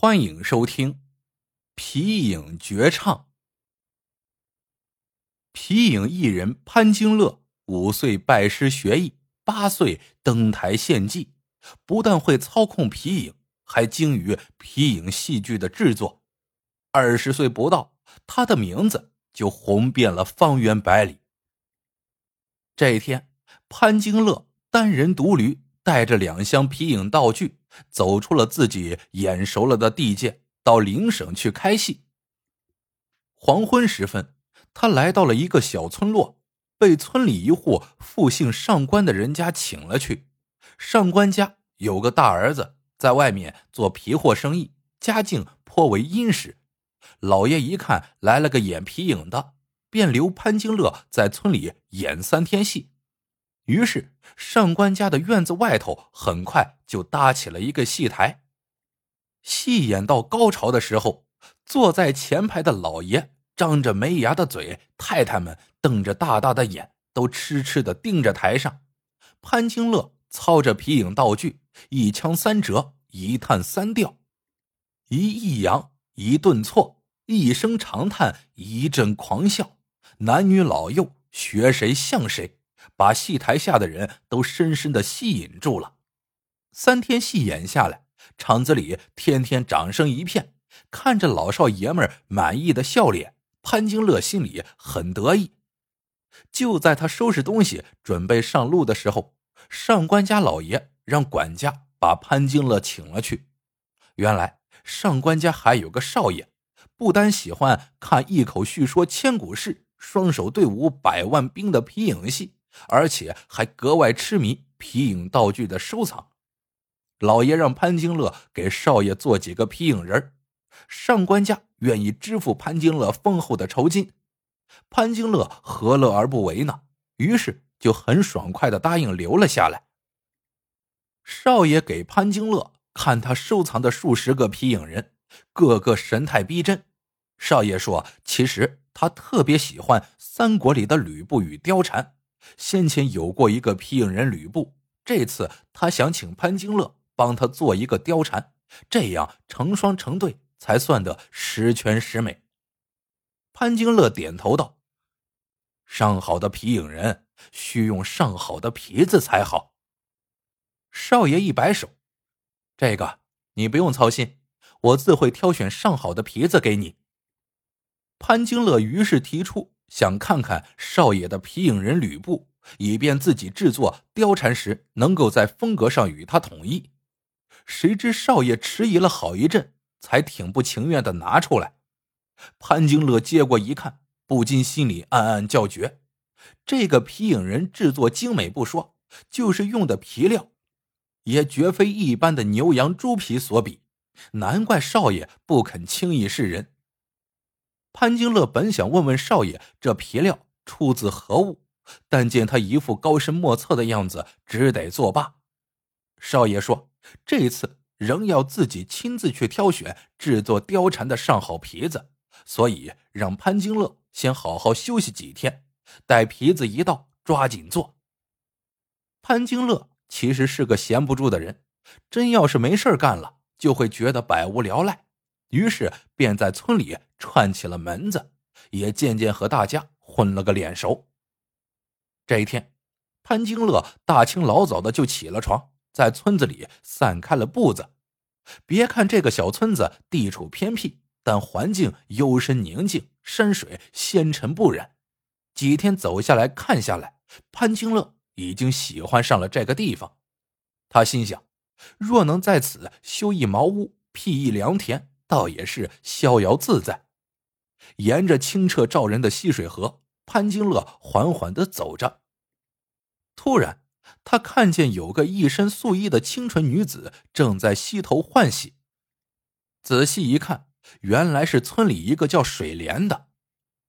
欢迎收听《皮影绝唱》。皮影艺人潘金乐五岁拜师学艺，八岁登台献技，不但会操控皮影，还精于皮影戏剧的制作。二十岁不到，他的名字就红遍了方圆百里。这一天，潘金乐单人独驴，带着两箱皮影道具。走出了自己眼熟了的地界，到邻省去开戏。黄昏时分，他来到了一个小村落，被村里一户复姓上官的人家请了去。上官家有个大儿子在外面做皮货生意，家境颇为殷实。老爷一看来了个演皮影的，便留潘金乐在村里演三天戏。于是，上官家的院子外头很快就搭起了一个戏台。戏演到高潮的时候，坐在前排的老爷张着没牙的嘴，太太们瞪着大大的眼，都痴痴的盯着台上。潘金乐操着皮影道具，一腔三折，一叹三调，一抑扬，一顿挫，一声长叹，一阵狂笑，男女老幼学谁像谁。把戏台下的人都深深的吸引住了。三天戏演下来，场子里天天掌声一片。看着老少爷们满意的笑脸，潘金乐心里很得意。就在他收拾东西准备上路的时候，上官家老爷让管家把潘金乐请了去。原来上官家还有个少爷，不单喜欢看一口叙说千古事、双手对舞百万兵的皮影戏。而且还格外痴迷皮影道具的收藏，老爷让潘金乐给少爷做几个皮影人上官家愿意支付潘金乐丰厚的酬金，潘金乐何乐而不为呢？于是就很爽快的答应留了下来。少爷给潘金乐看他收藏的数十个皮影人，个个神态逼真。少爷说：“其实他特别喜欢三国里的吕布与貂蝉。”先前有过一个皮影人吕布，这次他想请潘金乐帮他做一个貂蝉，这样成双成对才算得十全十美。潘金乐点头道：“上好的皮影人需用上好的皮子才好。”少爷一摆手：“这个你不用操心，我自会挑选上好的皮子给你。”潘金乐于是提出。想看看少爷的皮影人吕布，以便自己制作貂蝉时能够在风格上与他统一。谁知少爷迟疑了好一阵，才挺不情愿的拿出来。潘金乐接过一看，不禁心里暗暗叫绝：这个皮影人制作精美不说，就是用的皮料，也绝非一般的牛羊猪皮所比。难怪少爷不肯轻易示人。潘金乐本想问问少爷这皮料出自何物，但见他一副高深莫测的样子，只得作罢。少爷说：“这次仍要自己亲自去挑选制作貂蝉的上好皮子，所以让潘金乐先好好休息几天，待皮子一到，抓紧做。”潘金乐其实是个闲不住的人，真要是没事干了，就会觉得百无聊赖。于是便在村里串起了门子，也渐渐和大家混了个脸熟。这一天，潘金乐大清老早的就起了床，在村子里散开了步子。别看这个小村子地处偏僻，但环境幽深宁静，山水纤尘不染。几天走下来看下来，潘金乐已经喜欢上了这个地方。他心想，若能在此修一茅屋，辟一良田。倒也是逍遥自在。沿着清澈照人的溪水河，潘金乐缓缓的走着。突然，他看见有个一身素衣的清纯女子正在溪头换洗。仔细一看，原来是村里一个叫水莲的。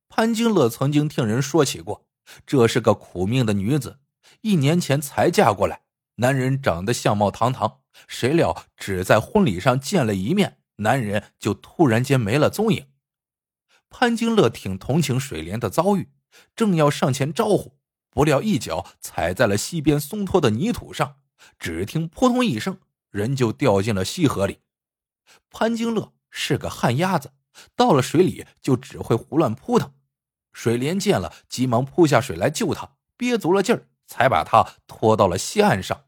潘金乐曾经听人说起过，这是个苦命的女子，一年前才嫁过来，男人长得相貌堂堂，谁料只在婚礼上见了一面。男人就突然间没了踪影。潘金乐挺同情水莲的遭遇，正要上前招呼，不料一脚踩在了溪边松脱的泥土上，只听扑通一声，人就掉进了溪河里。潘金乐是个旱鸭子，到了水里就只会胡乱扑腾。水莲见了，急忙扑下水来救他，憋足了劲儿，才把他拖到了溪岸上。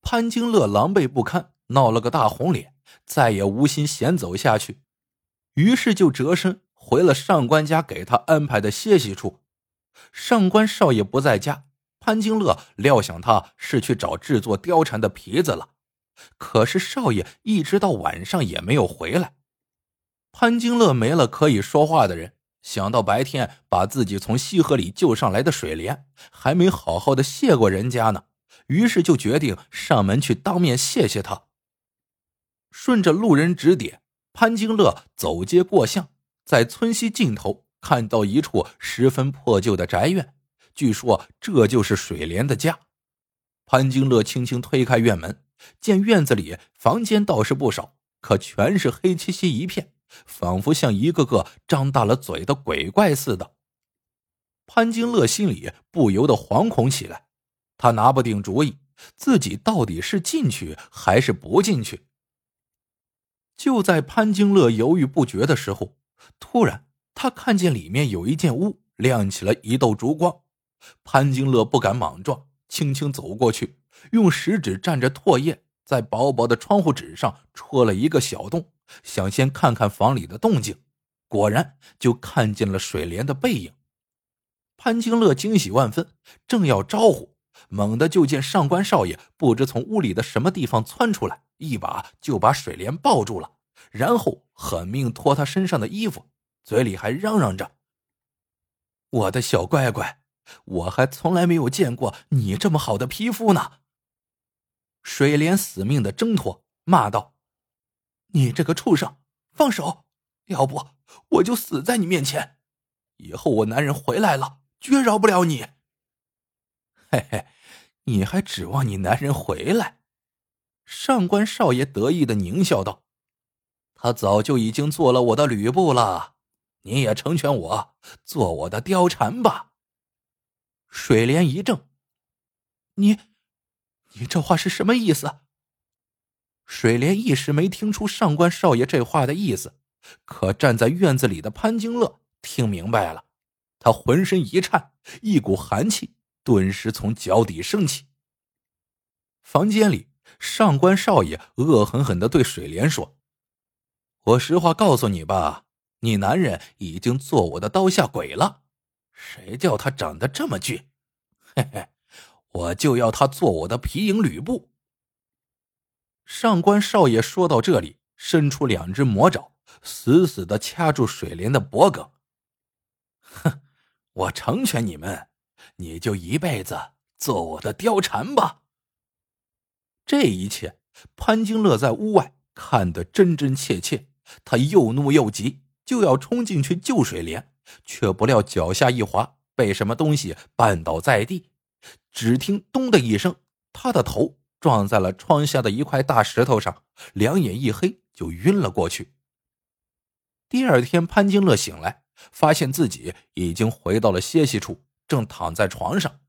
潘金乐狼狈不堪，闹了个大红脸，再也无心闲走下去，于是就折身回了上官家给他安排的歇息处。上官少爷不在家，潘金乐料想他是去找制作貂蝉的皮子了。可是少爷一直到晚上也没有回来，潘金乐没了可以说话的人，想到白天把自己从西河里救上来的水莲还没好好的谢过人家呢，于是就决定上门去当面谢谢他。顺着路人指点，潘金乐走街过巷，在村西尽头看到一处十分破旧的宅院，据说这就是水莲的家。潘金乐轻轻推开院门。见院子里房间倒是不少，可全是黑漆漆一片，仿佛像一个个张大了嘴的鬼怪似的。潘金乐心里不由得惶恐起来，他拿不定主意，自己到底是进去还是不进去。就在潘金乐犹豫不决的时候，突然他看见里面有一间屋亮起了一道烛光，潘金乐不敢莽撞，轻轻走过去。用食指蘸着唾液，在薄薄的窗户纸上戳了一个小洞，想先看看房里的动静。果然，就看见了水莲的背影。潘金乐惊喜万分，正要招呼，猛地就见上官少爷不知从屋里的什么地方窜出来，一把就把水莲抱住了，然后狠命脱他身上的衣服，嘴里还嚷嚷着：“我的小乖乖，我还从来没有见过你这么好的皮肤呢。”水莲死命的挣脱，骂道：“你这个畜生，放手！要不我就死在你面前。以后我男人回来了，绝饶不了你。”嘿嘿，你还指望你男人回来？上官少爷得意的狞笑道：“他早就已经做了我的吕布了，你也成全我，做我的貂蝉吧。”水莲一怔：“你？”你这话是什么意思？水莲一时没听出上官少爷这话的意思，可站在院子里的潘金乐听明白了，他浑身一颤，一股寒气顿时从脚底升起。房间里，上官少爷恶狠狠的对水莲说：“我实话告诉你吧，你男人已经做我的刀下鬼了，谁叫他长得这么俊？嘿嘿。”我就要他做我的皮影吕布。上官少爷说到这里，伸出两只魔爪，死死的掐住水莲的脖颈。哼，我成全你们，你就一辈子做我的貂蝉吧。这一切，潘金乐在屋外看得真真切切，他又怒又急，就要冲进去救水莲，却不料脚下一滑，被什么东西绊倒在地。只听“咚”的一声，他的头撞在了窗下的一块大石头上，两眼一黑，就晕了过去。第二天，潘金乐醒来，发现自己已经回到了歇息处，正躺在床上。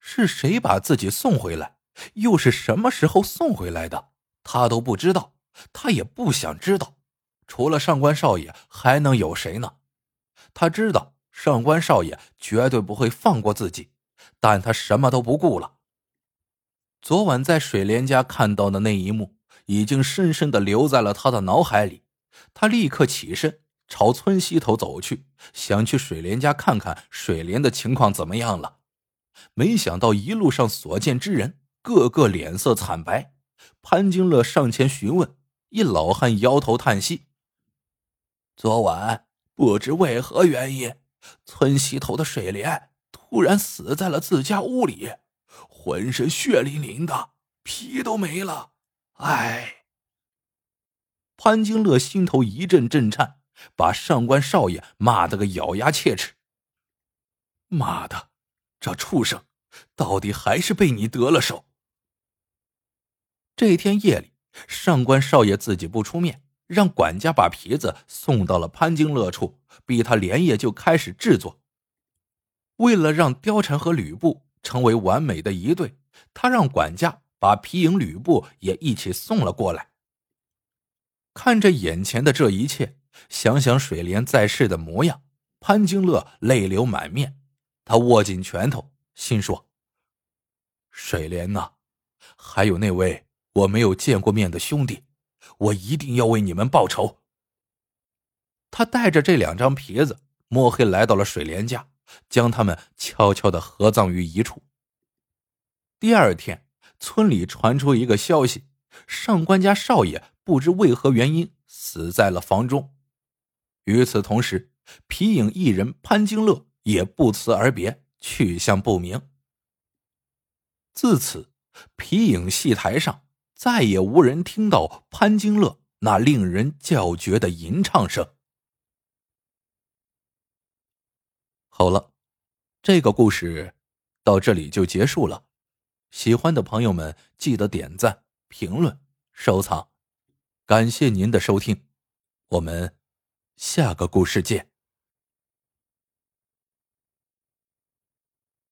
是谁把自己送回来？又是什么时候送回来的？他都不知道，他也不想知道。除了上官少爷，还能有谁呢？他知道上官少爷绝对不会放过自己。但他什么都不顾了。昨晚在水莲家看到的那一幕，已经深深的留在了他的脑海里。他立刻起身朝村西头走去，想去水莲家看看水莲的情况怎么样了。没想到一路上所见之人，个个脸色惨白。潘金乐上前询问，一老汉摇头叹息：“昨晚不知为何原因，村西头的水莲。”突然死在了自家屋里，浑身血淋淋的，皮都没了。唉，潘金乐心头一阵震颤，把上官少爷骂得个咬牙切齿。妈的，这畜生，到底还是被你得了手。这天夜里，上官少爷自己不出面，让管家把皮子送到了潘金乐处，逼他连夜就开始制作。为了让貂蝉和吕布成为完美的一对，他让管家把皮影吕布也一起送了过来。看着眼前的这一切，想想水莲在世的模样，潘金乐泪流满面。他握紧拳头，心说：“水莲呐，还有那位我没有见过面的兄弟，我一定要为你们报仇。”他带着这两张皮子，摸黑来到了水莲家，将他们悄悄的合葬于一处。第二天，村里传出一个消息：上官家少爷不知为何原因死在了房中。与此同时，皮影艺人潘金乐也不辞而别，去向不明。自此，皮影戏台上再也无人听到潘金乐那令人叫绝的吟唱声。好了，这个故事到这里就结束了。喜欢的朋友们记得点赞、评论、收藏，感谢您的收听，我们下个故事见。